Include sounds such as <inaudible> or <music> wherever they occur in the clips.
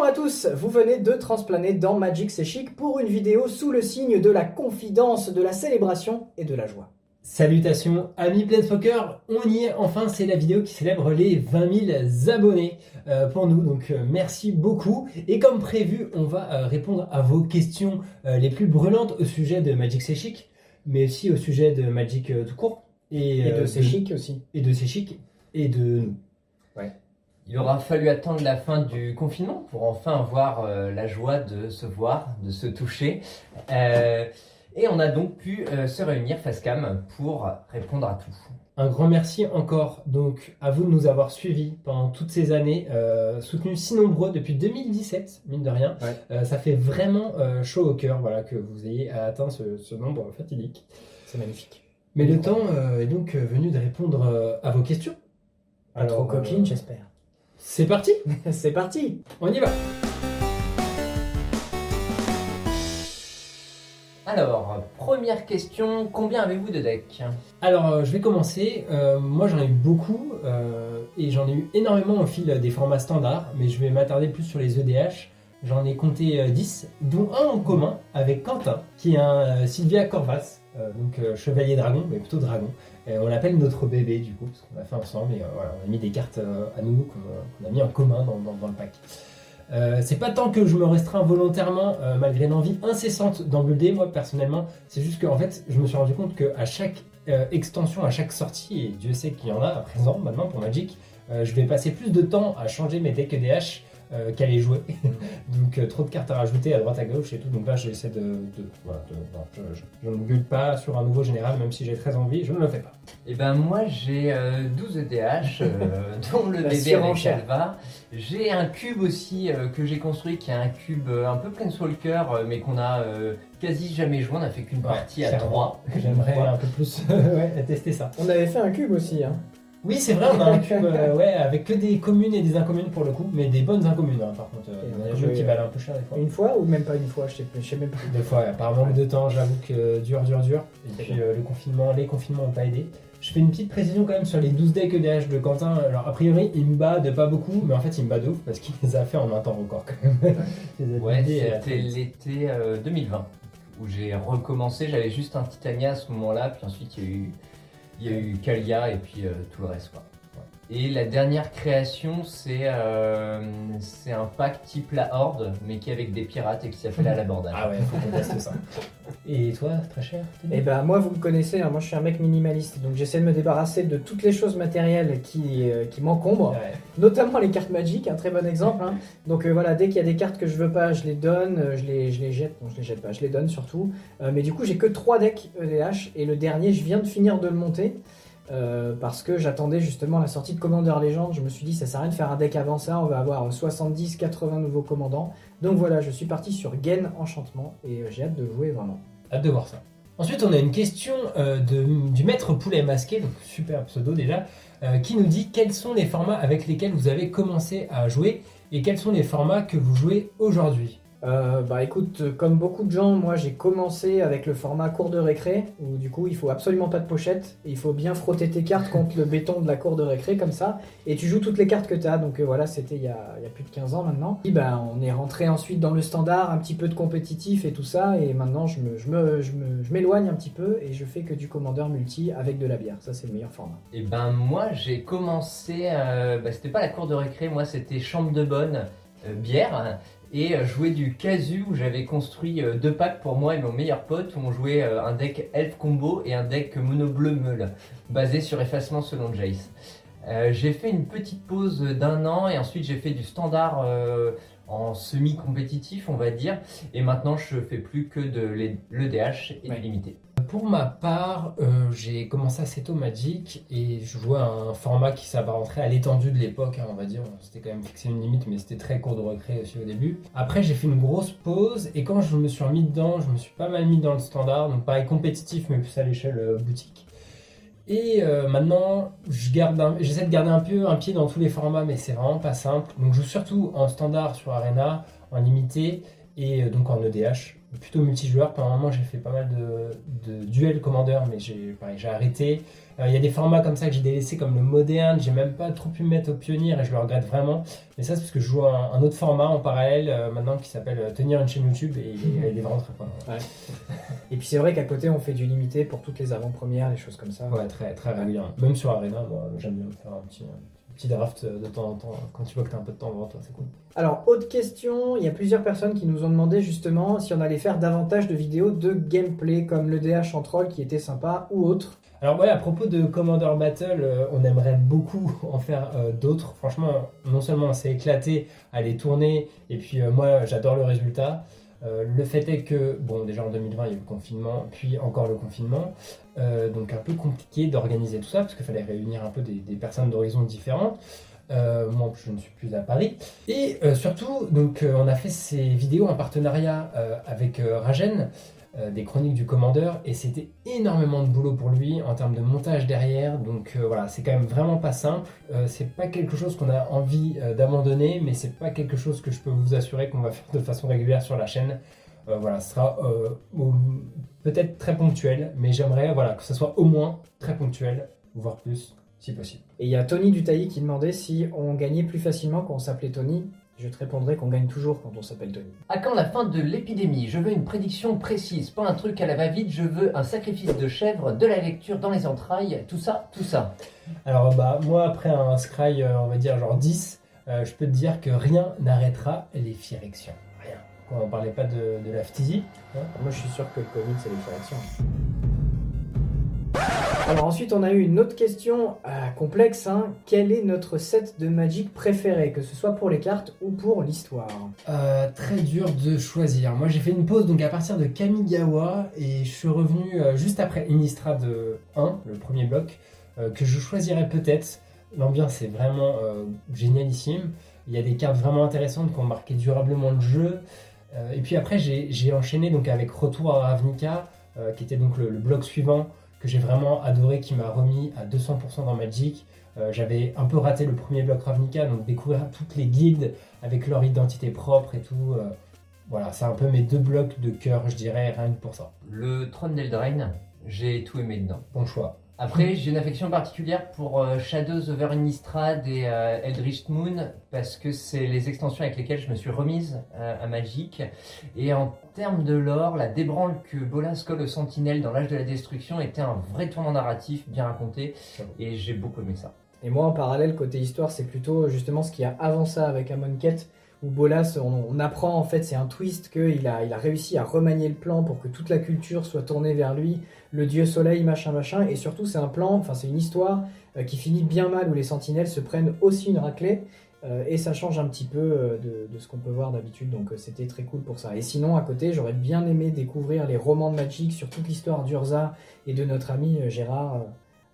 Bonjour à tous, vous venez de transplaner dans Magic C'est Chic pour une vidéo sous le signe de la confidence, de la célébration et de la joie. Salutations amis Planeswalker, on y est enfin, c'est la vidéo qui célèbre les 20 000 abonnés euh, pour nous, donc euh, merci beaucoup. Et comme prévu, on va euh, répondre à vos questions les plus brûlantes au sujet de Magic C'est Chic, mais aussi au sujet de Magic tout court. Et, de C'est Chic aussi. Et de C'est Chic, et de nous. Ouais. Il aura fallu attendre la fin du confinement pour enfin avoir la joie de se voir, de se toucher. Et on a donc pu euh, se réunir face cam pour répondre à tout. Un grand merci encore donc à vous de nous avoir suivis pendant toutes ces années, euh, soutenus si nombreux depuis 2017, mine de rien. Euh, ça fait vraiment chaud au cœur voilà, que vous ayez atteint ce, nombre fatidique. C'est magnifique. Mais le temps est donc venu de répondre à vos questions. Alors, trop coquine, j'espère. C'est parti. <laughs> C'est parti. On y va. Alors, première question, combien avez-vous de decks? Alors, euh, je vais commencer. Euh, moi, j'en ai eu beaucoup euh, et j'en ai eu énormément au fil des formats standards, mais je vais m'attarder plus sur les EDH. J'en ai compté 10, dont un en commun avec Quentin, qui est un Sylvia Corvas, donc chevalier dragon, mais plutôt dragon. Et on l'appelle notre bébé du coup, parce qu'on l'a fait ensemble et voilà, on a mis des cartes à nous qu'on a mis en commun dans le pack. Euh, c'est pas tant que je me restreins volontairement, euh, malgré l'envie incessante d'engueuler, moi personnellement. C'est juste qu'en fait, je me suis rendu compte qu'à chaque euh, extension, à chaque sortie, et Dieu sait qu'il y en a à présent maintenant pour Magic, je vais passer plus de temps à changer mes decks EDH euh, qu'elle est jouée. <laughs> donc euh, trop de cartes à rajouter à droite à gauche et tout. Donc là j'essaie de, de, voilà, je, ne gueule pas sur un nouveau général même si j'ai très envie, je ne le fais pas. Et eh ben moi j'ai 12 EDH <laughs> dont le bébé. J'ai un cube aussi euh, que j'ai construit qui est un cube un peu Planeswalker mais qu'on a quasi jamais joué. On a fait qu'une partie à 3. <laughs> J'aimerais un peu plus tester ça. On avait fait un cube aussi. Hein. Oui, c'est vrai, on a un cube euh, ouais, avec que des communes et des incommunes pour le coup, mais des bonnes incommunes hein, par contre. Euh, il y a des jeux qui valent un peu cher des fois. Une fois ou même pas une fois, je sais, sais même plus. Des fois, par manque de temps, j'avoue que dur, dur, dur. Et puis euh, le confinement, les confinements n'ont pas aidé. Je fais une petite précision quand même sur les 12 decks EDH de Quentin. Alors, a priori, il me bat de pas beaucoup, mais en fait, il me bat de ouf parce qu'il les a fait en un temps record quand même. ouais, <laughs> c'était l'été 2020 où j'ai recommencé. J'avais juste un Titania à ce moment-là, puis ensuite, il y a eu il y a eu Kalia et puis euh, tout le reste. Quoi. Et la dernière création, c'est euh, c'est un pack type la Horde, mais qui est avec des pirates et qui s'appelle <laughs> à l'abordage. Ah ouais, faut qu'on teste ça. <laughs> Et toi, très cher Eh ben moi, vous me connaissez, hein, moi je suis un mec minimaliste, donc j'essaie de me débarrasser de toutes les choses matérielles qui, euh, qui m'encombrent, notamment les cartes magiques, un très bon exemple. Hein. Donc euh, voilà, dès qu'il y a des cartes que je veux pas, je les donne, je les, je les jette, non je les jette pas, je les donne surtout. mais du coup, j'ai que 3 decks EDH, et le dernier, je viens de finir de le monter. Euh, parce que j'attendais justement la sortie de Commander Legend. Je me suis dit, ça sert à rien de faire un deck avant ça, on va avoir 70-80 nouveaux commandants. Donc voilà, je suis parti sur Gain Enchantement et euh, j'ai hâte de jouer vraiment. Hâte de voir ça. Ensuite, on a une question euh, du maître poulet masqué, donc super pseudo déjà, qui nous dit quels sont les formats avec lesquels vous avez commencé à jouer et quels sont les formats que vous jouez aujourd'hui? Euh, bah écoute, comme beaucoup de gens, moi j'ai commencé avec le format cours de récré, où du coup il faut absolument pas de pochette, il faut bien frotter tes cartes contre le béton de la cour de récré comme ça, et tu joues toutes les cartes que tu as, donc euh, voilà, c'était il, y a, plus de 15 ans maintenant. Et ben, on est rentré ensuite dans le standard, un petit peu de compétitif et tout ça, et maintenant je m'éloigne un petit peu et je fais que du commandeur multi avec de la bière, ça c'est le meilleur format. Et ben moi j'ai commencé, euh, bah, c'était pas la cour de récré, moi c'était chambre de bonne. bière et euh, jouer du casu où j'avais construit euh, deux packs pour moi et mon meilleur pote où on jouait euh, un deck elf combo et un deck mono bleu meule basé sur effacement selon Jace. j'ai fait une petite pause d'un an et ensuite j'ai fait du standard en semi-compétitif on va dire et maintenant je fais plus que de l'EDH et du limité. Pour ma part, euh, j'ai commencé assez tôt Magic et je jouais à un format qui s'apparenterait à l'étendue de l'époque, hein, on va dire. C'était quand même fixé une limite, mais c'était très court de recré aussi au début. Après, j'ai fait une grosse pause et quand je me suis remis dedans, je me suis pas mal mis dans le standard, donc pareil compétitif, mais plus à l'échelle euh, boutique. Et euh, maintenant, j'essaie de garder un peu un pied dans tous les formats, mais c'est vraiment pas simple. Donc, je joue surtout en standard sur Arena, en limité et donc en EDH plutôt multijoueur. Pendant un moment, j'ai fait pas mal de, de duels commandeurs, mais j'ai arrêté. Euh, il y a des formats comme ça que j'ai délaissés, comme le moderne. J'ai même pas trop pu me mettre au pionnier et je le regrette vraiment. Mais ça, c'est parce que je joue un, un autre format en parallèle euh, maintenant qui s'appelle euh, Tenir une chaîne YouTube et il est, très fort. Et puis c'est vrai qu'à côté, on fait du limité pour toutes les avant-premières, les choses comme ça. Ouais, très, très régulièrement. Même sur Arena, moi, j'aime bien faire un petit, un petit draft de temps en temps. Quand tu vois que tu as un peu de temps devant toi, c'est cool. Alors, autre question, il y a plusieurs personnes qui nous ont demandé justement si on allait faire davantage de vidéos de gameplay comme le DH en troll qui était sympa ou autre. Alors ouais, à propos de Commander Battle, euh, on aimerait beaucoup <laughs> en faire euh, d'autres. Franchement, non seulement on s'est éclaté à les tourner, et puis euh, moi j'adore le résultat. Euh, le fait est que, bon, déjà en 2020 il y a eu le confinement, puis encore le confinement, euh, donc un peu compliqué d'organiser tout ça, parce qu'il fallait réunir un peu des, personnes d'horizons différentes. Euh, moi, je ne suis plus à Paris. Et surtout, donc, on a fait ces vidéos en partenariat avec Ragen, euh, des chroniques du commandeur, et c'était énormément de boulot pour lui en termes de montage derrière. Donc euh, voilà, c'est quand même vraiment pas simple. Euh, c'est pas quelque chose qu'on a envie d'abandonner, mais c'est pas quelque chose que je peux vous assurer qu'on va faire de façon régulière sur la chaîne. Voilà, ce sera peut-être très ponctuel, mais j'aimerais voilà, que ce soit au moins très ponctuel, voire plus, si possible. Et il y a Tony Dutailly qui demandait si on gagnait plus facilement quand on s'appelait Tony. Je te répondrai qu'on gagne toujours quand on s'appelle Tony. À quand la fin de l'épidémie? Je veux une prédiction précise, pas un truc à la va-vite, je veux un sacrifice de chèvre, de la lecture dans les entrailles, tout ça, tout ça. Alors bah moi après un scry euh, on va dire genre 10, euh, je peux te dire que rien n'arrêtera les firections. Rien. On ne parlait pas de, de la FTZ. Moi, je suis sûr que le Covid, c'est les réactions. Alors ensuite, on a eu une autre question euh, complexe. hein. Quel est notre set de Magic préféré, que ce soit pour les cartes ou pour l'histoire? Euh, très dur de choisir. Moi j'ai fait une pause donc à partir de Kamigawa et je suis revenu euh, juste après Innistrad 1, le premier bloc, que je choisirais peut-être. L'ambiance est vraiment génialissime. Il y a des cartes vraiment intéressantes qui ont marqué durablement le jeu. Et puis après j'ai enchaîné donc avec Retour à Ravnica, qui était donc le bloc suivant que j'ai vraiment adoré, qui m'a remis à 200% dans Magic. Euh, J'avais un peu raté le premier bloc Ravnica, donc découvrir toutes les guildes avec leur identité propre et tout. euh, voilà, c'est un peu mes deux blocs de cœur, je dirais, rien que pour ça. Le trône d'Eldraine, j'ai tout aimé dedans. Bon choix. Après, j'ai une affection particulière pour euh, Shadows over Innistrad et euh, Eldritch Moon parce que c'est les extensions avec lesquelles je me suis remise euh, à Magic. Et en termes de lore, la débranle que Bolas colle au Sentinelle dans l'âge de la destruction était un vrai tournant narratif bien raconté et j'ai beaucoup aimé ça. Et moi, en parallèle, côté histoire, c'est plutôt justement ce qu'il y a avant ça avec Amonkhet, où Bolas, on, apprend en fait, c'est un twist qu'il a, il a réussi à remanier le plan pour que toute la culture soit tournée vers lui, le dieu soleil, machin, machin, et surtout c'est un plan, enfin c'est une histoire euh, qui finit bien mal, où les sentinelles se prennent aussi une raclée, euh, et ça change un petit peu euh, de, de ce qu'on peut voir d'habitude, donc c'était très cool pour ça. Et sinon, à côté, j'aurais bien aimé découvrir les romans de Magic sur toute l'histoire d'Urza et de notre ami Gérard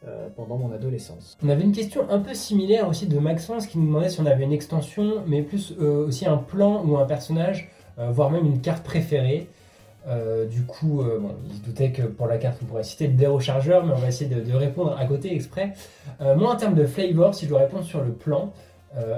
euh, pendant mon adolescence. On avait une question un peu similaire aussi de Maxence qui nous demandait si on avait une extension, mais plus euh, aussi un plan ou un personnage, euh, voire même une carte préférée. Du coup, bon, il se doutait que pour la carte, on pourrait citer le dérechargeur, mais on va essayer de, répondre à côté exprès. Moi, en termes de flavor, si je dois répondre sur le plan,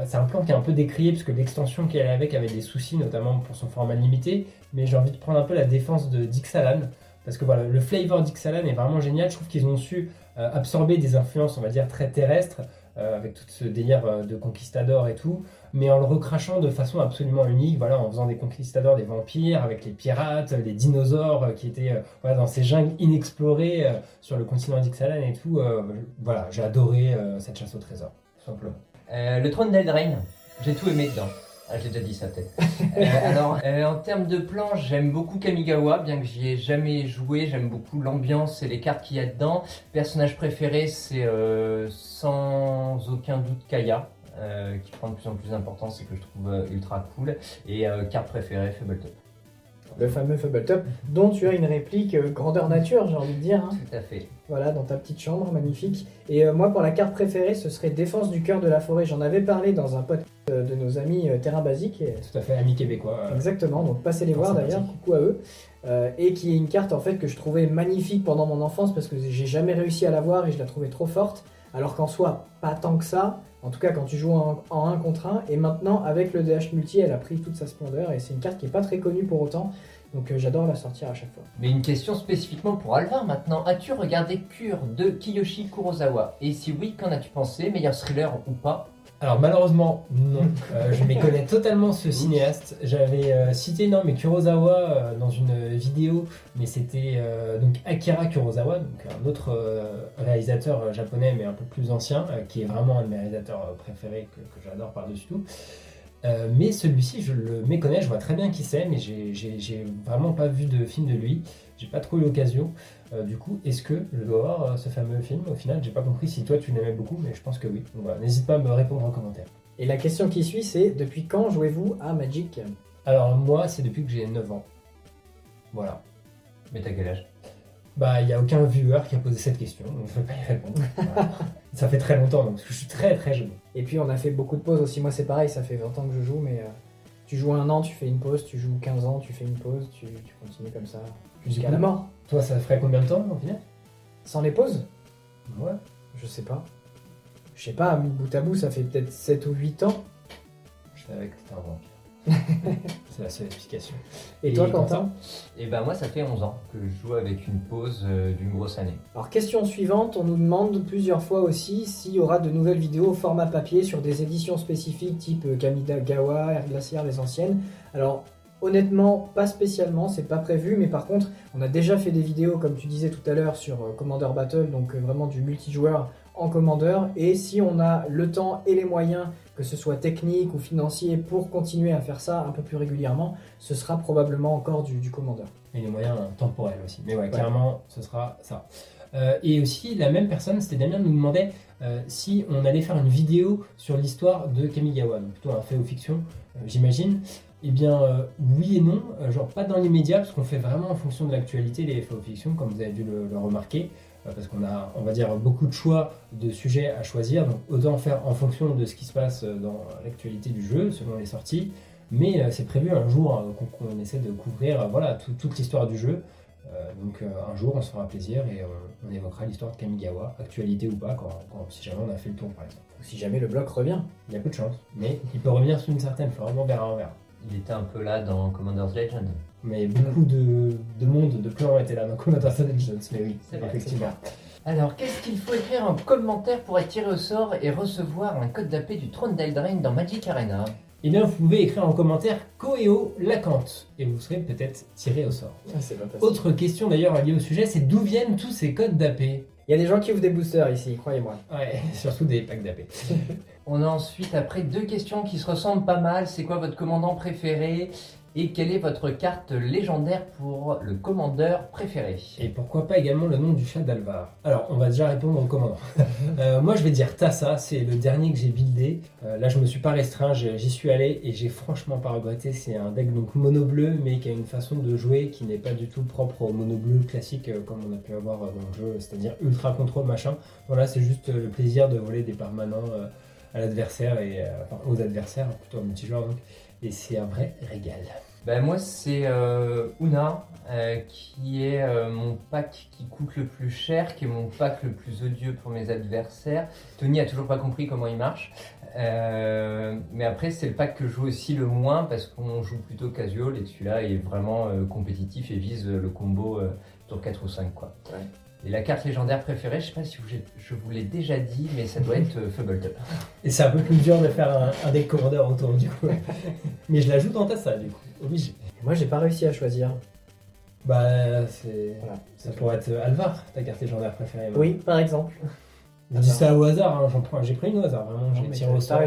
c'est un plan qui est un peu décrié, puisque l'extension qui allait avec avait des soucis, notamment pour son format limité, mais j'ai envie de prendre un peu la défense de Dixalan, parce que voilà, le flavor Dixalan est vraiment génial. Je trouve qu'ils ont su absorber des influences, on va dire, très terrestres, euh, avec tout ce délire euh, de conquistador et tout, mais en le recrachant de façon absolument unique, voilà, en faisant des conquistadors, des vampires, avec les pirates, les dinosaures euh, qui étaient euh, dans ces jungles inexplorées euh, sur le continent d'Ixalan et tout. euh, voilà, j'ai adoré euh, cette chasse au trésor, simplement. Euh, le trône d'Eldraine, j'ai tout aimé dedans. Ah, j'ai déjà dit ça peut-être. Euh, alors, euh, en termes de plan, j'aime beaucoup Kamigawa, bien que j'y ai jamais joué. J'aime beaucoup l'ambiance et les cartes qu'il y a dedans. Personnage préféré, c'est euh, sans aucun doute Kaya, euh, qui prend de plus en plus d'importance et que je trouve euh, ultra cool. Et carte préférée, Fablетop. Le fameux Fabletop, dont tu as une réplique euh, grandeur nature, j'ai envie de dire. hein. Tout à fait. Voilà, dans ta petite chambre, magnifique. Et euh, moi, pour la carte préférée, ce serait Défense du cœur de la forêt. J'en avais parlé dans un podcast euh, de nos amis euh, Terrain Basique. et- Tout à fait, ami québécois. euh, Exactement, donc passez les voir d'ailleurs, coucou à eux. Et qui est une carte en fait que je trouvais magnifique pendant mon enfance parce que j'ai jamais réussi à la voir et je la trouvais trop forte. Alors qu'en soi, pas tant que ça. En tout cas, quand tu joues en, en 1 contre 1. Et maintenant, avec le DH multi, elle a pris toute sa splendeur. Et c'est une carte qui est pas très connue pour autant. Donc euh, j'adore la sortir à chaque fois. Mais une question spécifiquement pour Alvar maintenant. As-tu regardé Cure de Kiyoshi Kurosawa? Et si oui, qu'en as-tu pensé? Meilleur thriller ou pas? Alors malheureusement, non. <laughs> Euh, je méconnais totalement ce cinéaste. J'avais euh, cité non mais Kurosawa euh, dans une vidéo, mais c'était euh, donc Akira Kurosawa, donc un autre euh, réalisateur japonais mais un peu plus ancien, euh, qui est vraiment un de mes réalisateurs préférés que, que j'adore par-dessus tout. Euh, mais celui-ci, je le méconnais, je vois très bien qui c'est, mais j'ai- vraiment pas vu de film de lui. J'ai pas trop eu l'occasion. Euh, du coup, est-ce que je dois voir euh, ce fameux film? Au final, j'ai pas compris si toi tu l'aimais beaucoup, mais je pense que oui. Donc voilà, n'hésite pas à me répondre en commentaire. Et la question qui suit, c'est depuis quand jouez-vous à Magic? Alors moi, c'est depuis que j'ai 9 ans. Voilà. Mais t'as quel âge? Bah, il n'y a aucun viewer qui a posé cette question, donc je ne vais pas y répondre. Voilà. <laughs> Ça fait très longtemps, donc parce que je suis très très jeune. Et puis on a fait beaucoup de pauses aussi. Moi c'est pareil, ça fait 20 ans que je joue, mais euh, tu joues un an, tu fais une pause, tu joues 15 ans, tu fais une pause, tu, tu continues comme ça jusqu'à la mort. Toi, ça ferait combien de temps au final? Sans les pauses? Ouais. Je sais pas. Je sais pas, mis bout à bout, ça fait peut-être 7 ou 8 ans. Je savais que t'étais un. <laughs> c'est la seule explication. Et, Et toi, Quentin Et ben moi, ça fait 11 ans que je joue avec une pause euh, d'une grosse année. Alors, question suivante, on nous demande plusieurs fois aussi s'il y aura de nouvelles vidéos au format papier sur des éditions spécifiques type euh, Kamigawa, Air Glaciaire, les anciennes. Alors, honnêtement, pas spécialement, c'est pas prévu, mais par contre, on a déjà fait des vidéos, comme tu disais tout à l'heure, sur euh, Commander Battle, donc vraiment du multijoueur en Commander. Et si on a le temps et les moyens, que ce soit technique ou financier, pour continuer à faire ça un peu plus régulièrement, ce sera probablement encore du, du Commander. Et les moyens temporels aussi. Mais ouais, Ouais. clairement, ce sera ça. Euh, et aussi, la même personne, c'était Damien, nous demandait euh, si on allait faire une vidéo sur l'histoire de Kamigawa, donc plutôt un fait ou fiction, euh, j'imagine. Eh bien, euh, oui et non, Euh, genre pas dans les médias, parce qu'on fait vraiment en fonction de l'actualité les faits ou fictions, comme vous avez dû le, le remarquer, euh, parce qu'on a, on va dire, beaucoup de choix de sujets à choisir, donc autant faire en fonction de ce qui se passe euh, dans l'actualité du jeu, selon les sorties. Mais euh, c'est prévu un jour euh, qu'on qu'on essaie de couvrir euh, voilà, tout- toute l'histoire du jeu. Euh, donc euh, un jour on se fera plaisir et on, on évoquera l'histoire de Kamigawa, actualité ou pas, quand, quand- si jamais on a fait le tour par exemple. Ou si jamais le bloc revient. Il y a peu de chance, mais il peut revenir sous une certaine forme, on verra, on verra. Il était un peu là dans Commander's Legend. Mais beaucoup de, de monde, de clans étaient là dans Commander Legends, mais oui, C'est vrai, effectivement. Alors, qu'est-ce qu'il faut écrire en commentaire pour être tiré au sort et recevoir un code d'AP du trône d'Eldraine dans Magic Arena? Eh bien, vous pouvez écrire en commentaire Koeo Lacante et vous serez peut-être tiré au sort. c'est pas facile. Autre question d'ailleurs liée au sujet, c'est d'où viennent tous ces codes d'AP? Il y a des gens qui ouvrent des boosters ici, croyez-moi. Ouais, <laughs> surtout des packs d'AP. <laughs> On a ensuite, après, deux questions qui se ressemblent pas mal. C'est quoi votre commandant préféré? Et quelle est votre carte légendaire pour le commandeur préféré? Et pourquoi pas également le nom du chat d'Alvar? Alors, on va déjà répondre au commandant. <laughs> Euh, moi, je vais dire Tassa, c'est le dernier que j'ai buildé. Euh, là, je me suis pas restreint, j'y suis allé et j'ai franchement pas regretté. C'est un deck donc mono bleu, mais qui a une façon de jouer qui n'est pas du tout propre au mono bleu classique euh, comme on a pu avoir dans le jeu, c'est-à-dire ultra contrôle machin. Voilà, c'est juste le plaisir de voler des permanents à l'adversaire et aux adversaires, plutôt en multijoueur. Et c'est un vrai régal. Ben, moi, c'est euh, Una, euh, qui est euh, mon pack qui coûte le plus cher, qui est mon pack le plus odieux pour mes adversaires. Tony a toujours pas compris comment il marche. Euh, mais après, c'est le pack que je joue aussi le moins parce qu'on joue plutôt casual et celui-là est vraiment euh, compétitif et vise le combo euh, tour 4 ou 5. Quoi. Ouais. Et la carte légendaire préférée, je sais pas si vous- je vous l'ai déjà dit, mais ça doit être euh, Fubbletop. <laughs> Et c'est un peu plus dur de faire un, un deck commandeur autour du coup. <laughs> Mais je l'ajoute en Tassa du coup, obligé. Moi, j'ai pas réussi à choisir. Bah, c'est. Voilà. Ça pourrait être Alvar, ta carte légendaire préférée. moi. Oui, par exemple. Je dis ça au hasard, hein, j'en prends, j'ai pris une au hasard, vraiment, j'ai tiré au sort.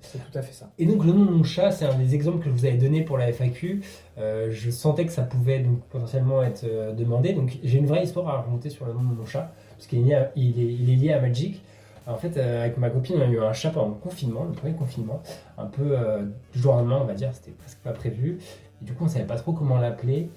C'est tout à fait ça. Et donc le nom de mon chat, c'est un des exemples que je vous avais donné pour la FAQ. Euh, je sentais que ça pouvait donc potentiellement être euh, demandé. Donc j'ai une vraie histoire à raconter sur le nom de mon chat, parce qu'il est, lié à- il est, il est lié à Magic. En fait, euh, avec ma copine, on a eu un chat pendant le confinement, le premier confinement, un peu du jour au lendemain, on va dire, c'était presque pas prévu. Et du coup, on savait pas trop comment l'appeler.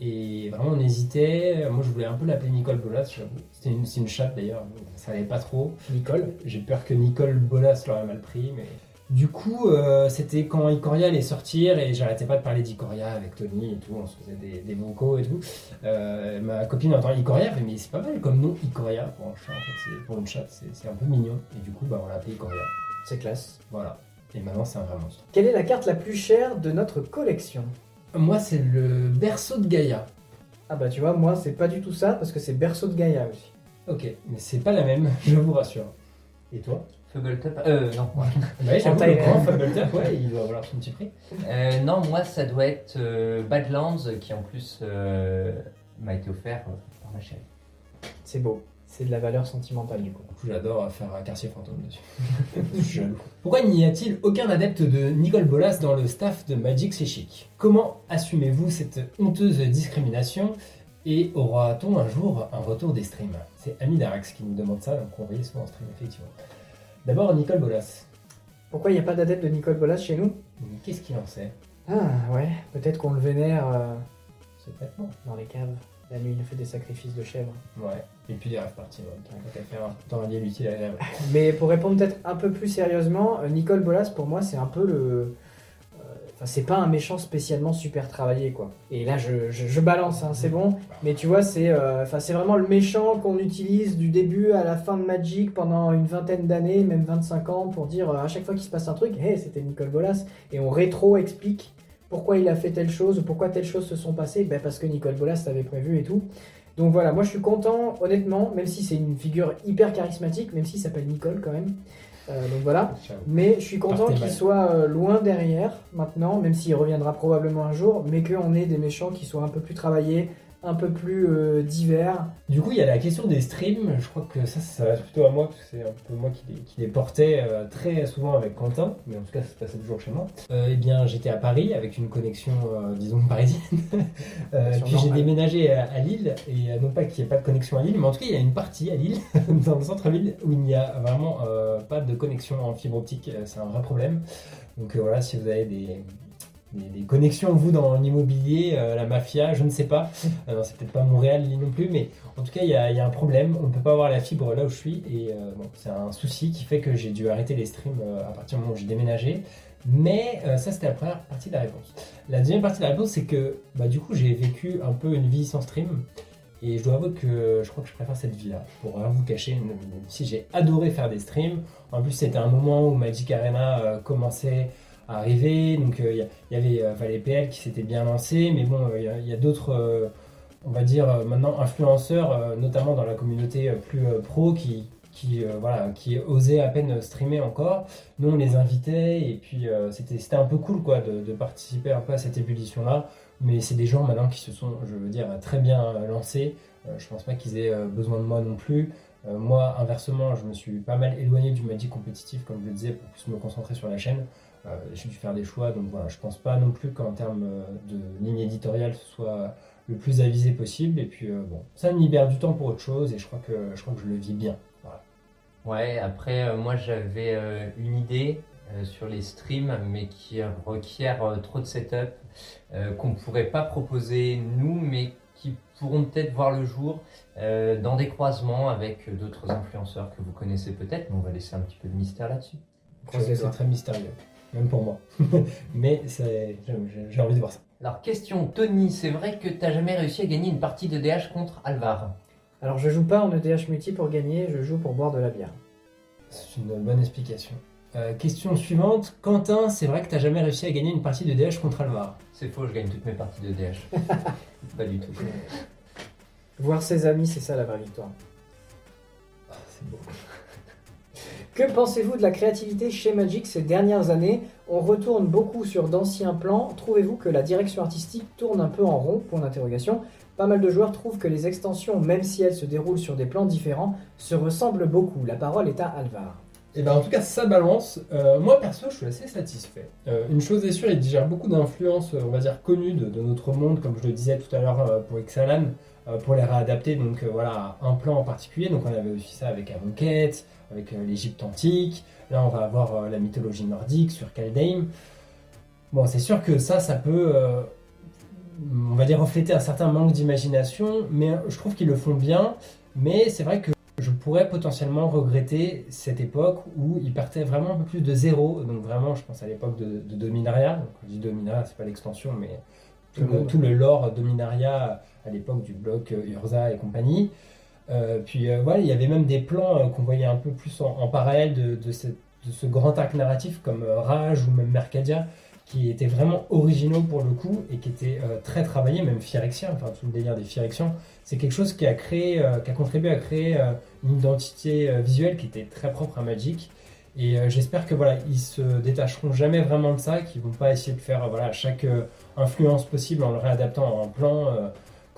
Et vraiment, on hésitait. Moi, je voulais un peu l'appeler Nicole Bolas. C'était une, c'est une chatte d'ailleurs, ça allait pas trop. Nicole. J'ai peur que Nicole Bolas l'aurait mal pris, mais. Du coup, euh, c'était quand Ikoria allait sortir et j'arrêtais pas de parler d'Ikoria avec Tony et tout, on se faisait des, des vocaux et tout. Euh, ma copine entend fait mais c'est pas mal comme nom Ikoria pour un chat, en fait, pour une chatte, c'est un peu mignon. Et du coup, bah, on l'a appelé Ikoria. C'est classe. Voilà. Et maintenant, c'est un vrai monstre. Quelle est la carte la plus chère de notre collection? Moi, c'est le berceau de Gaïa. Ah bah tu vois, moi c'est pas du tout ça parce que c'est berceau de Gaïa aussi. Ok, mais c'est pas la même, <laughs> je vous rassure. Et toi? Fuggletop Euh, non. Ouais, j'avoue, taille le grand. Fuggletop, ouais, il doit valoir son petit prix. Euh, non, moi, ça doit être euh, Badlands, qui en plus euh, m'a été offert euh, par ma chérie. C'est beau. C'est de la valeur sentimentale du coup. Du coup, j'adore faire un quartier fantôme dessus. <laughs> Je suis jaloux. Pourquoi n'y a-t-il aucun adepte de Nicole Bolas dans le staff de Magic C'est Chic? Comment assumez-vous cette honteuse discrimination et aura-t-on un jour un retour des streams? C'est Ami Darax qui nous demande ça, donc on voyait souvent en stream, effectivement. D'abord, Nicole Bolas. Pourquoi il n'y a pas d'adepte de Nicole Bolas chez nous? Qu'est-ce qu'il en sait? Ah ouais, peut-être qu'on le vénère euh, Secrètement. dans les caves. La nuit, il fait des sacrifices de chèvres. Ouais. Et puis des rêves partis, ouais. Tant qu'à faire, tant lier l'utile à l'agréable. Mais pour répondre peut-être un peu plus sérieusement, euh, Nicole Bolas, pour moi, c'est un peu le. euh, Enfin, c'est pas un méchant spécialement super travaillé, quoi. Et là, je, je- je balance, hein, c'est bon. Mais tu vois, c'est euh, c'est vraiment le méchant qu'on utilise du début à la fin de Magic pendant une vingtaine d'années, même 25 ans, pour dire euh, à chaque fois qu'il se passe un truc, hé, c'était Nicole Bolas. Et on rétro-explique pourquoi il a fait telle chose ou pourquoi telles choses se sont passées. Ben, parce que Nicole Bolas l'avait prévu et tout. Donc voilà, moi je suis content, honnêtement, même si c'est une figure hyper charismatique, même s'il s'appelle Nicole quand même. Euh, donc voilà. Mais je suis content qu'il soit euh, loin derrière maintenant, même s'il reviendra probablement un jour, mais qu'on ait des méchants qui soient un peu plus travaillés, un peu plus euh, divers. Du coup, il y a la question des streams. Je crois que ça, ça va plutôt à moi, parce que c'est un peu moi qui les, qui les portais euh, très souvent avec Quentin, mais en tout cas, ça se passait toujours chez moi. Euh, eh bien, j'étais à Paris avec une connexion, euh, disons, parisienne. <laughs> Euh, puis j'ai déménagé à, à Lille, et euh, non pas qu'il n'y ait pas de connexion à Lille, mais en tout cas, il y a une partie à Lille, <laughs> dans le centre-ville, où il n'y a vraiment euh, pas de connexion en fibre optique. C'est un vrai problème. Donc euh, voilà, si vous avez des, des, des connexions, vous, dans l'immobilier, euh, la mafia, je ne sais pas. Euh, c'est peut-être pas Montréal, non plus, mais en tout cas, il y a, un problème. On ne peut pas avoir la fibre là où je suis, et euh, c'est un souci qui fait que j'ai dû arrêter les streams à partir du moment où j'ai déménagé. Mais ça, c'était la première partie de la réponse. La deuxième partie de la réponse, c'est que bah, du coup, j'ai vécu un peu une vie sans stream. Et je dois avouer que je crois que je préfère cette vie-là. Pour rien vous cacher, si j'ai adoré faire des streams. En plus, c'était un moment où Magic Arena commençait arriver. Donc, euh, il il y avait euh, Valet PL qui s'était bien lancé. Mais bon, euh, il y a- il y a, d'autres, euh, on va dire, euh, maintenant influenceurs, euh, notamment dans la communauté euh, plus euh, pro, qui, qui, euh, voilà, qui osaient à peine streamer encore. Nous, on les invitait. Et puis, euh, c'était c'était un peu cool quoi, de, participer un peu à cette ébullition-là. Mais c'est des gens maintenant qui se sont, je veux dire, très bien euh, lancés. Euh, je pense pas qu'ils aient euh, besoin de moi non plus. Euh, moi, inversement, je me suis pas mal éloigné du Magic compétitif, comme je le disais, pour plus me concentrer sur la chaîne. Euh, j'ai dû faire des choix, donc voilà, je pense pas non plus qu'en termes euh, de ligne éditoriale, ce soit le plus avisé possible. Et puis euh, bon, ça me libère du temps pour autre chose, et je crois que je crois que je le vis bien. Voilà. Ouais, après, euh, moi j'avais une idée sur les streams, mais qui requiert trop de setup, qu'on pourrait pas proposer nous, mais qui pourront peut-être voir le jour dans des croisements avec d'autres influenceurs que vous connaissez peut-être, mais on va laisser un petit peu de mystère là-dessus. C'est très mystérieux, même pour moi. <laughs> Mais j'ai envie de voir ça. Alors, question Tony, c'est vrai que t'as jamais réussi à gagner une partie de DH contre Alvar Alors je joue pas en EDH multi pour gagner, je joue pour boire de la bière. C'est une bonne explication. Euh, question suivante. Quentin, c'est vrai que t'as jamais réussi à gagner une partie de DH contre Alvar. C'est faux, je gagne toutes mes parties de DH. <laughs> pas du tout. Voir ses amis, c'est ça la vraie victoire. Ah, c'est beau. Que pensez-vous de la créativité chez Magic ces dernières années? On retourne beaucoup sur d'anciens plans. Trouvez-vous que la direction artistique tourne un peu en rond? Point d'interrogation. Pas mal de joueurs trouvent que les extensions, même si elles se déroulent sur des plans différents, se ressemblent beaucoup. La parole est à Alvar. Et ben en tout cas, ça balance. Euh, moi perso, je suis assez satisfait. Euh, une chose est sûre, il digère beaucoup d'influences, on va dire, connues de, notre monde, comme je le disais tout à l'heure euh, pour Xalan, pour les réadapter donc voilà, un plan en particulier. Donc on avait aussi ça avec Amonkhet, avec euh, l'Égypte antique. Là, on va avoir euh, la mythologie nordique sur Kaldheim. Bon, c'est sûr que ça, ça peut, euh, on va dire, refléter un certain manque d'imagination, mais je trouve qu'ils le font bien. Mais c'est vrai que je pourrais potentiellement regretter cette époque où ils partaient vraiment un peu plus de zéro. Donc vraiment, je pense à l'époque de, de Dominaria. Donc, je dis Dominaria, c'est pas l'extension, mais tout Le tout lore Dominaria à l'époque du bloc Urza et compagnie. Euh, puis euh, voilà, il y avait même des plans euh, qu'on voyait un peu plus en, parallèle de, ce grand arc narratif comme euh, Rage ou même Mercadia qui étaient vraiment originaux pour le coup et qui étaient euh, très travaillés, même Phyrexia, enfin tout le délire des Phyrexians. C'est quelque chose qui a, créé, euh, qui a contribué à créer euh, une identité visuelle qui était très propre à Magic. Et j'espère que voilà, ils se détacheront jamais vraiment de ça, qu'ils vont pas essayer de faire voilà chaque influence possible en le réadaptant en plan,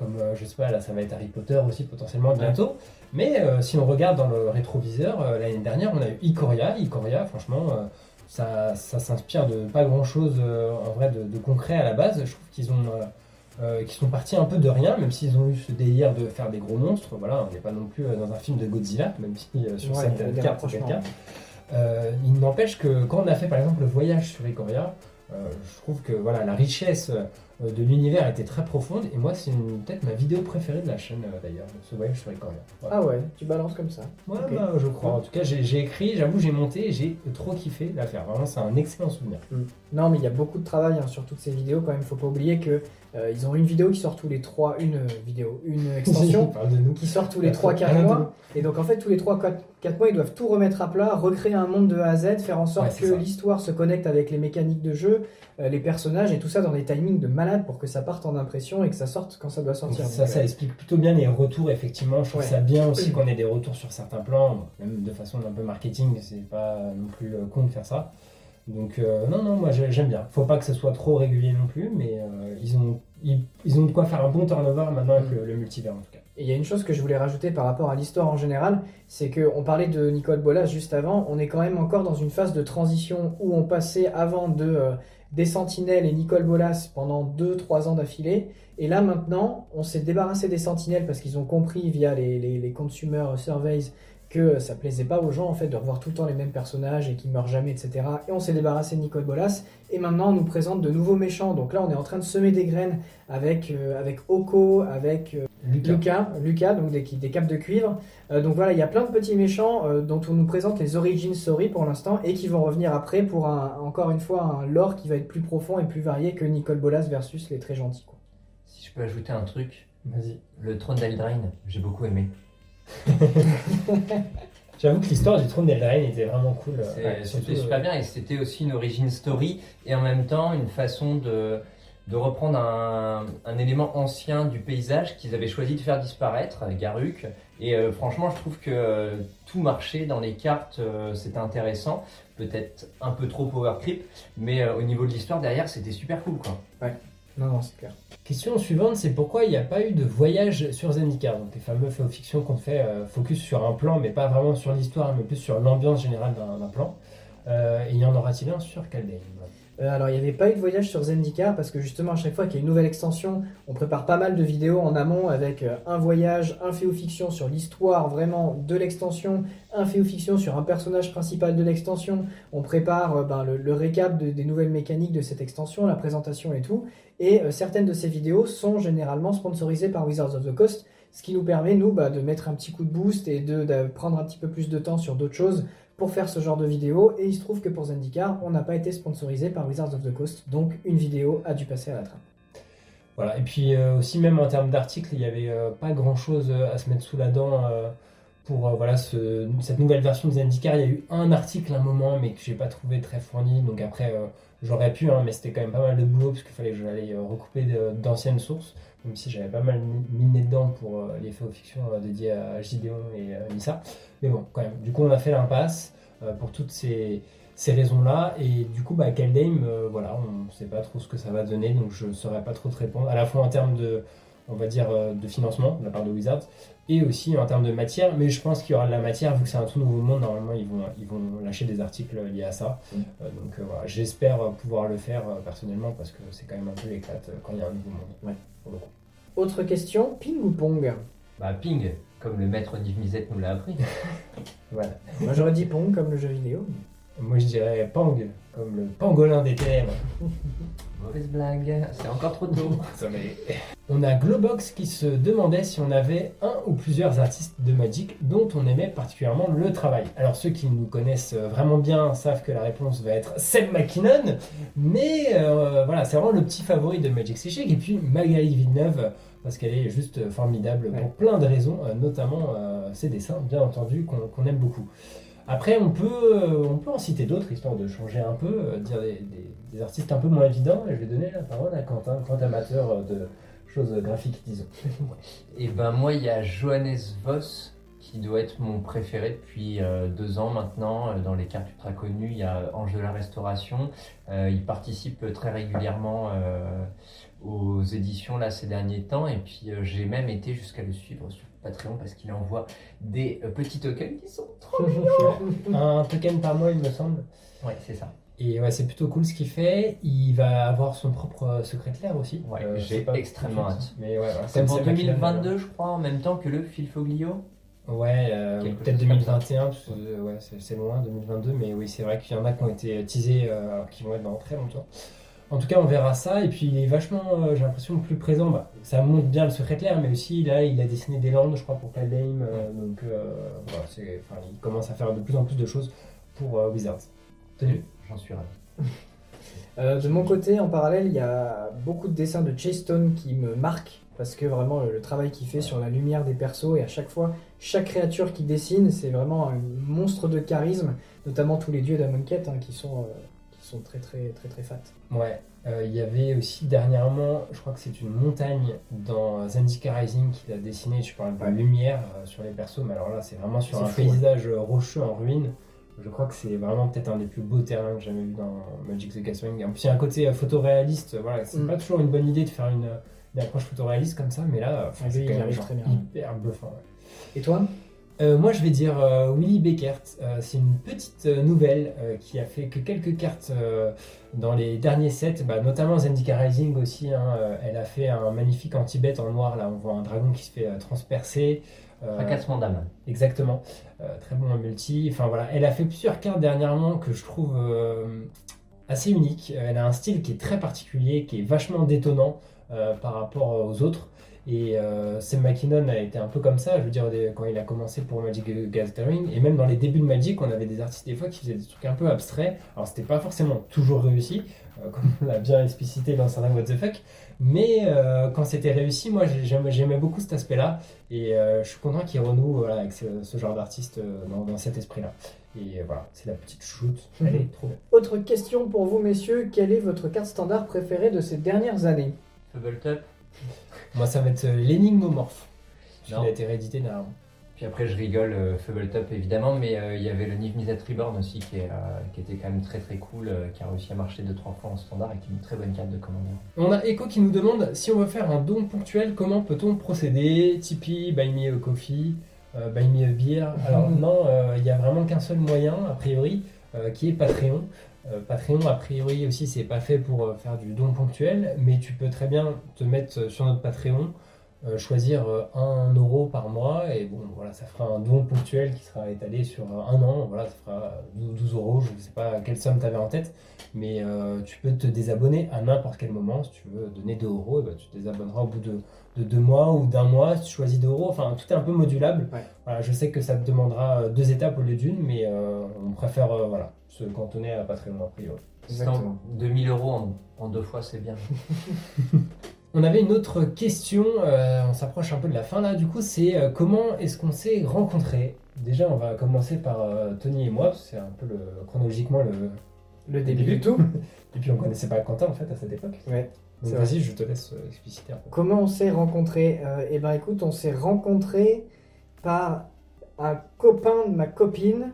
comme je sais pas là ça va être Harry Potter aussi potentiellement bientôt. Mais si on regarde dans le rétroviseur, l'année dernière on a eu Ikoria, Ikoria franchement ça, s'inspire de pas grand chose euh, en vrai de, concret à la base. Je trouve qu'ils ont euh, euh, sont partis un peu de rien, même s'ils ont eu ce délire de faire des gros monstres. Voilà, on n'est pas non plus dans un film de Godzilla, même si sur cette carte c'est le il n'empêche que quand on a fait par exemple le voyage sur Ikoria, je trouve que voilà la richesse euh, de l'univers était très profonde et moi c'est peut-être ma vidéo préférée de la chaîne euh, d'ailleurs, ce voyage sur les Ah ouais, tu balances comme ça Ouais, bah, je crois. En tout cas, j'ai écrit, j'avoue, j'ai monté et j'ai trop kiffé l'affaire. Vraiment, c'est un excellent souvenir. Mm. Non, mais il y a beaucoup de travail hein, sur toutes ces vidéos quand même. Faut pas oublier que euh, ils ont une vidéo qui sort tous les trois, une vidéo, une <laughs> extension qui sort tous les 3-4 mois. Et donc en fait, tous les 3-4 mois, ils doivent tout remettre à plat, recréer un monde de A à Z, faire en sorte que l'histoire se connecte avec les mécaniques de jeu, euh, les personnages et tout ça dans des timings de malade pour que ça parte en impression et que ça sorte quand ça doit sortir. ça, ça explique plutôt bien les retours, effectivement. Je trouve ça bien aussi qu'on ait des retours sur certains plans, même de façon un peu marketing, c'est pas non plus euh, con de faire ça. Donc euh, non, non, moi j'aime bien. Faut pas que ce soit trop régulier non plus, mais ils, ont, ils, ont de quoi faire un bon turnover maintenant avec mm. le, multivers en tout cas. Et il y a une chose que je voulais rajouter par rapport à l'histoire en général, c'est qu'on parlait de Nicole Bolas juste avant, on est quand même encore dans une phase de transition où on passait avant de des Sentinelles et Nicole Bolas pendant 2-3 ans d'affilée. Et là maintenant, on s'est débarrassé des Sentinelles parce qu'ils ont compris via les, les, consumer surveys que ça plaisait pas aux gens en fait de revoir tout le temps les mêmes personnages et qu'ils meurent jamais, etc. Et on s'est débarrassé de Nicole Bolas. Et maintenant, on nous présente de nouveaux méchants. Donc là, on est en train de semer des graines avec, euh, avec Oko, avec euh, Lucas. Lucas, donc des, des capes de cuivre. Euh, donc voilà, il y a plein de petits méchants dont on nous présente les origines story pour l'instant et qui vont revenir après pour un, encore une fois un lore qui va être plus profond et plus varié que Nicole Bolas versus les très gentils. Quoi. Si je peux ajouter un truc, vas-y. Le trône d'Eldraine, j'ai beaucoup aimé. <laughs> J'avoue que l'histoire du trône d'Eldraine était vraiment cool. c'était super bien et c'était aussi une origin story et en même temps une façon de, de reprendre un, élément ancien du paysage qu'ils avaient choisi de faire disparaître, Garuk. Et euh, franchement, je trouve que euh, tout marchait dans les cartes, euh, c'était intéressant. Peut-être un peu trop power mais au niveau de l'histoire derrière, c'était super cool quoi. Ouais. Non, non, c'est clair. Question suivante, c'est pourquoi il n'y a pas eu de voyage sur Zendikar Donc les fameux fiction qu'on fait euh, focus sur un plan, mais pas vraiment sur l'histoire, mais plus sur l'ambiance générale d'un plan. Euh, il y en aura-t-il un sur Kaldheim? Euh, alors, il n'y avait pas eu de voyage sur Zendikar parce que justement, à chaque fois qu'il y a une nouvelle extension, on prépare pas mal de vidéos en amont avec euh, un voyage, un fait ou fiction sur l'histoire vraiment de l'extension, un fait ou fiction sur un personnage principal de l'extension. On prépare euh, ben, le, récap des nouvelles mécaniques de cette extension, la présentation et tout. Et certaines de ces vidéos sont généralement sponsorisées par Wizards of the Coast, ce qui nous permet, nous, bah, de mettre un petit coup de boost et de, de prendre un petit peu plus de temps sur d'autres choses pour faire ce genre de vidéo. Et il se trouve que pour Zendikar, on n'a pas été sponsorisé par Wizards of the Coast, donc une vidéo a dû passer à la trappe. Voilà, et puis euh, aussi même en termes d'articles, il n'y avait euh, pas grand chose euh, à se mettre sous la dent pour voilà cette nouvelle version de Zendikar. Il y a eu un article à un moment, mais que j'ai pas trouvé très fourni. Donc après, j'aurais pu, hein, mais c'était quand même pas mal de boulot parce qu'il fallait que j'allais recouper d'anciennes sources. Même si j'avais pas mal miné dedans pour les faits aux fictions dédiés à Gideon et à Nissa. Mais bon, quand même. Du coup, on a fait l'impasse. Euh, pour toutes ces, raisons-là. Et du coup, bah, euh, voilà, on ne sait pas trop ce que ça va donner, donc je ne saurais pas trop te répondre, à la fois en termes de, on va dire, euh, de financement de la part de Wizards, et aussi en termes de matière, mais je pense qu'il y aura de la matière, vu que c'est un tout nouveau monde, normalement ils vont, ils vont lâcher des articles liés à ça. Mm. donc voilà, j'espère pouvoir le faire personnellement, parce que c'est quand même un peu l'éclate quand il y a un nouveau monde. Ouais, Autre question, ping ou pong? Bah ping, comme le maître Niv nous l'a appris. <laughs> voilà. Moi j'aurais dit Pong comme le jeu vidéo. Moi je dirais Pang, comme le pangolin des ténèbres. <laughs> Mauvaise blague, c'est encore trop tôt. <laughs> on a Globox qui se demandait si on avait un ou plusieurs artistes de Magic dont on aimait particulièrement le travail. Alors ceux qui nous connaissent vraiment bien savent que la réponse va être Seb McKinnon, mais euh, voilà, c'est vraiment le petit favori de Magic Psychic. Et puis Magali Villeneuve parce qu'elle est juste formidable pour plein de raisons, euh, notamment euh, ses dessins, bien entendu, qu'on aime beaucoup. Après, on peut, euh, on peut en citer d'autres, histoire de changer un peu, euh, dire des, artistes un peu moins évidents. Et je vais donner la parole à Quentin, grand amateur euh, de choses graphiques, disons. <laughs> Et ben moi, il y a Johannes Voss qui doit être mon préféré depuis deux ans maintenant. Dans les cartes ultra connues, il y a Ange de la Restauration. Il participe très régulièrement aux éditions là ces derniers temps. Et puis j'ai même été jusqu'à le suivre sur Patreon parce qu'il envoie des euh, petits tokens qui sont trop <laughs> mignons. un token par mois, il me semble. Ouais, c'est ça. Et ouais, c'est plutôt cool ce qu'il fait. Il va avoir son propre secret clair aussi. Ouais, Euh, j'ai extrêmement hâte. Mais ouais, C'est pour c'est Macmillan, 2022, je crois, en même temps que le Phil Foglio. Ouais, euh, peut-être chose comme ça. 2021, parce que euh, ouais, c'est loin, 2022, mais oui, c'est vrai qu'il y en a qui ont été teasés, euh, alors qui vont être dans très longtemps. En tout cas, on verra ça, et puis il est vachement, euh, j'ai l'impression, plus présent. Bah, ça montre bien le secret clair, mais aussi là, il a dessiné des landes, je crois, pour Game, euh, donc euh, il commence à faire de plus en plus de choses pour euh, Wizards. Tenu. J'en suis ravi. <laughs> De mon côté, en parallèle, il y a beaucoup de dessins de Chase Stone qui me marquent parce que vraiment le, travail qu'il fait sur la lumière des persos et à chaque fois, chaque créature qu'il dessine, c'est vraiment un monstre de charisme, notamment tous les dieux d'Amonkhet hein, qui sont sont très très très très fat. Ouais, euh, il y avait aussi dernièrement, je crois que c'est une montagne dans Zendika Rising qu'il a dessiné, je parle de Ouais. lumière euh, sur les persos, mais alors là c'est vraiment sur un fou, paysage euh, rocheux en ruine. Je crois que c'est vraiment peut-être un des plus beaux terrains que j'ai jamais vu dans Magic the Gathering. En plus, il y a un côté photoréaliste, voilà, c'est Mm. pas toujours une bonne idée de faire une, une approche photoréaliste comme ça, mais là, Ah, c'est quand il même arrive genre très bien. hyper bluffant. ouais. Et toi? Euh, moi, je vais dire euh, Willy Beckert. Euh, c'est une petite nouvelle qui a fait que quelques cartes dans les derniers sets, bah, notamment Zendika Rising aussi. hein, elle a fait un magnifique anti-bet en noir. Là, on voit un dragon qui se fait transpercer. Fracassement d'âme. Exactement. Très bon en multi. Enfin voilà, elle a fait plusieurs cartes dernièrement que je trouve assez uniques. Elle a un style qui est très particulier, qui est vachement détonnant par rapport aux autres. Et euh, Sam McKinnon a été un peu comme ça, je veux dire, des- quand il a commencé pour Magic the Gathering. Et même dans les débuts de Magic, on avait des artistes des fois qui faisaient des trucs un peu abstraits. Alors c'était pas forcément toujours réussi, euh, comme on l'a bien explicité dans certains What the Fuck. Mais euh, quand c'était réussi, moi j'ai- j'aimais j'aimais beaucoup cet aspect-là. Et euh, je suis content qu'il renoue voilà, avec ce, ce genre d'artiste euh, dans, dans cet esprit-là. Et voilà, c'est la petite shoot. Elle est trop belle. Autre question pour vous messieurs, quelle est votre carte standard préférée de ces dernières années? Fubbletop. Moi, ça va être euh, l'énigmomorphe. Il a été réédité dernièrement. Puis après, je rigole, euh, Fubbletop évidemment, mais euh, il y avait le Niv Mizzet Reborn aussi qui, est, euh, qui était quand même très très cool, qui a réussi à marcher 2-3 fois en standard et qui est une très bonne carte de commandeur. On a Echo qui nous demande si on veut faire un don ponctuel, comment peut-on procéder? Tipeee, Buy Me a Coffee, Buy Me a Beer. Alors <laughs> non, il n'y a vraiment qu'un seul moyen, a priori, qui est Patreon. Euh, Patreon, a priori aussi, c'est pas fait pour euh, faire du don ponctuel, mais tu peux très bien te mettre euh, sur notre Patreon, euh, choisir euh, 1 euro par mois, et bon, voilà, ça fera un don ponctuel qui sera étalé sur un an. Voilà, ça fera 12 12 euros, je ne sais pas quelle somme tu avais en tête, mais tu peux te désabonner à n'importe quel moment. Si tu veux donner 2 euros, et ben, tu te désabonneras au bout de, de deux mois ou d'un mois. Si tu choisis 2 euros, enfin, tout est un peu modulable. Ouais. Voilà, je sais que ça te demandera deux étapes au lieu d'une, mais on préfère voilà, se cantonner à Patreon a priori. Exactement. 2000 euros en, en deux fois, c'est bien. <laughs> On avait une autre question, euh, on s'approche un peu de la fin là, du coup, c'est euh, comment est-ce qu'on s'est rencontrés? Déjà, on va commencer par euh, Tony et moi, c'est un peu le, chronologiquement le. Le début du tout. <laughs> Et puis on connaissait pas Quentin en fait à cette époque. Ouais. Donc vas-y, je te laisse euh, expliciter un peu. Comment on s'est rencontrés? Eh ben écoute, on s'est rencontrés par un copain de ma copine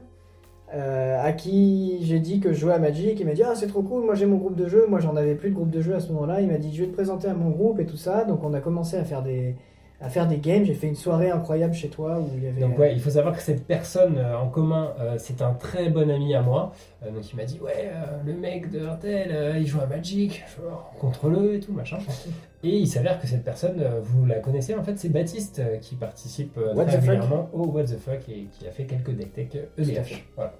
euh, à qui j'ai dit que je jouais à Magic. Il m'a dit Ah, c'est trop cool, moi j'ai mon groupe de jeu. Moi j'en avais plus de groupe de jeu à ce moment-là. Il m'a dit Je vais te présenter à mon groupe et tout ça. Donc on a commencé à faire des, à faire des games. J'ai fait une soirée incroyable chez toi où il y avait. Donc ouais, il faut savoir que cette personne euh, en commun, euh, c'est un très bon ami à moi. Euh, donc il m'a dit ouais, le mec de Intel, il joue à Magic, je rencontre-le et tout machin. <laughs> Et il s'avère que cette personne, vous la connaissez en fait, c'est Baptiste qui participe What très the fuck régulièrement au What the Fuck et qui a fait quelques deck tech fait. Voilà.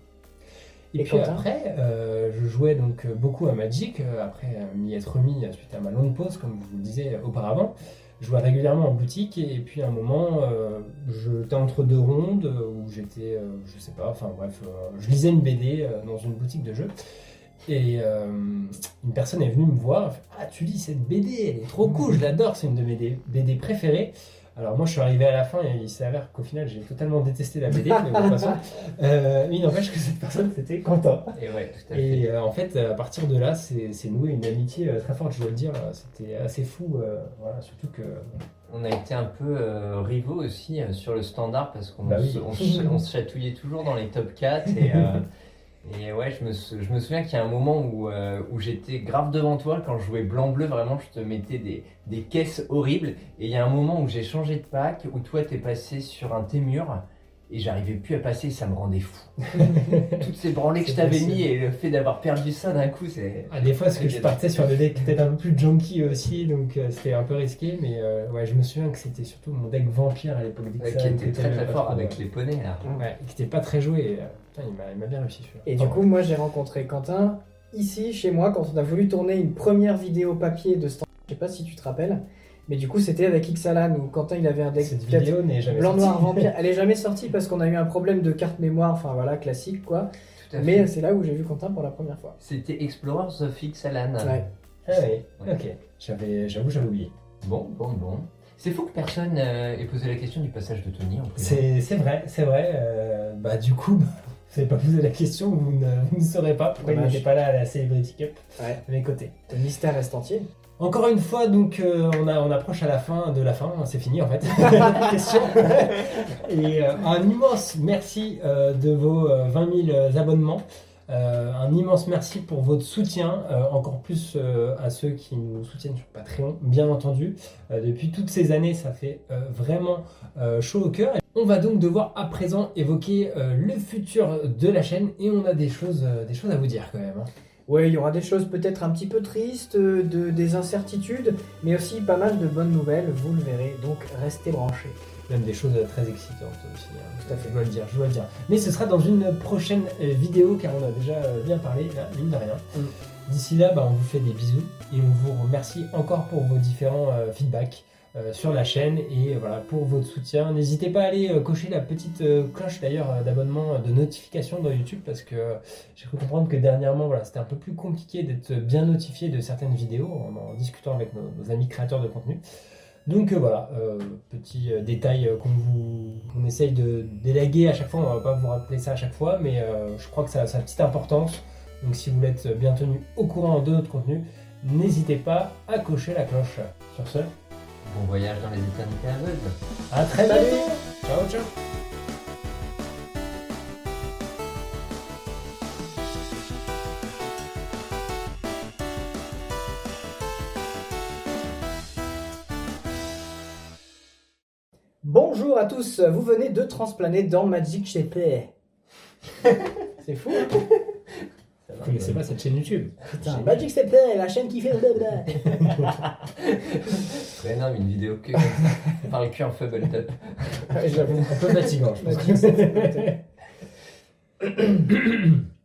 Et, Et puis après, euh, je jouais donc beaucoup à Magic, euh, après m'y être remis suite à ma longue pause, comme je vous le disais auparavant. Je jouais régulièrement en boutique et puis à un moment, euh, j'étais entre deux rondes euh, où j'étais, euh, je sais pas, enfin bref, je lisais une BD dans une boutique de jeux et une personne est venue me voir, ah tu lis cette BD, elle est trop cool, je l'adore, c'est une de mes BD préférées. Alors moi je suis arrivé à la fin et il s'avère qu'au final j'ai totalement détesté la BD, mais de toute façon, <laughs> euh, mais il n'empêche que cette personne c'était Quentin. Et ouais, tout à fait. Et euh, en fait à partir de là c'est c'est noué une amitié euh, très forte, je dois le dire, c'était assez fou, euh, voilà, surtout que On a été un peu euh, rivaux aussi euh, sur le standard parce qu'on Bah oui. se, chatouillait toujours dans les top 4 et, euh, <laughs> et ouais, je me, souviens qu'il y a un moment où, euh, j'étais grave devant toi quand je jouais blanc-bleu, vraiment je te mettais des, des caisses horribles. Et il y a un moment où j'ai changé de pack, où toi t'es passé sur un Témur et j'arrivais plus à passer, ça me rendait fou. <laughs> Toutes ces branlées que je t'avais mis et le fait d'avoir perdu ça d'un coup, c'est... Ah, des fois, parce que je partais sur des decks peut-être un peu plus junky aussi, donc euh, c'était un peu risqué, mais euh, ouais, je me souviens que c'était surtout mon deck vampire à l'époque Ouais, qui était très très fort avec ouais. les poneys là. Ouais, qui était pas très joué, euh, putain, il m'a- il m'a bien réussi. Et du coup, moi, j'ai rencontré Quentin ici, chez moi, quand on a voulu tourner une première vidéo papier de stand. Je sais pas si tu te rappelles, mais du coup, c'était avec Xalan où Quentin il avait un deck cette 4 vidéo n'est jamais blanc sortie. noir vampire. <laughs> Elle est jamais sortie parce qu'on a eu un problème de carte mémoire, enfin voilà, classique quoi. Mais c'est là où j'ai vu Quentin pour la première fois. C'était Explorers of Ixalan. Ouais. Ah oui, Ouais. ok. J'avais, j'avoue, j'avais oublié. Bon, bon, bon. C'est fou que personne euh, ait posé la question du passage de Tony en. C'est, c'est vrai, c'est vrai. euh, bah du coup, <laughs> vous n'avez pas posé la question, vous ne, vous ne saurez pas pourquoi il n'était pas là à la Celebrity Cup Ouais. de mes côtés. Le mystère reste entier. Encore une fois, donc euh, on, a, on approche à la fin de la fin, c'est fini en fait. <laughs> Question. Et euh, un immense merci euh, de vos euh, 20 000 abonnements. Un immense merci pour votre soutien, encore plus à ceux qui nous soutiennent sur Patreon, bien entendu. Depuis toutes ces années, ça fait vraiment chaud au cœur. On va donc devoir à présent évoquer le futur de la chaîne et on a des choses, des choses à vous dire quand même. hein. Ouais, il y aura des choses peut-être un petit peu tristes, euh, de, des incertitudes, mais aussi pas mal de bonnes nouvelles, vous le verrez, donc restez branchés. Même des choses très excitantes aussi. hein. Tout à fait. Je dois le dire, je dois le dire. Mais ce sera dans une prochaine euh, vidéo car on a déjà euh, bien parlé, là, mine de rien. Mm. D'ici là, bah, on vous fait des bisous et on vous remercie encore pour vos différents euh, feedbacks sur la chaîne et euh, voilà pour votre soutien. N'hésitez pas à aller euh, cocher la petite euh, cloche d'ailleurs euh, d'abonnement, euh, de notification dans YouTube parce que euh, j'ai cru comprendre que dernièrement, voilà, c'était un peu plus compliqué d'être bien notifié de certaines vidéos en, discutant avec nos, amis créateurs de contenu. Donc euh, voilà, euh, petit euh, détail euh, qu'on vous qu'on essaye de déléguer à chaque fois, on va pas vous rappeler ça à chaque fois, mais euh, je crois que ça a sa petite importance. Donc si vous être bien tenu au courant de notre contenu, n'hésitez pas à cocher la cloche. Sur ce, Bon voyage dans les éternités aveugles. à très bientôt. Ciao ciao. Bonjour à tous, vous venez de transplaner dans Magic GP. <laughs> C'est fou, hein connaissez pas cette chaîne YouTube Putain, Magic GP, la chaîne qui fait le blabla. Ouais, non, mais une vidéo que on parle que en Fubble Top. J'avoue. Un peu fatigant, je pense. <laughs>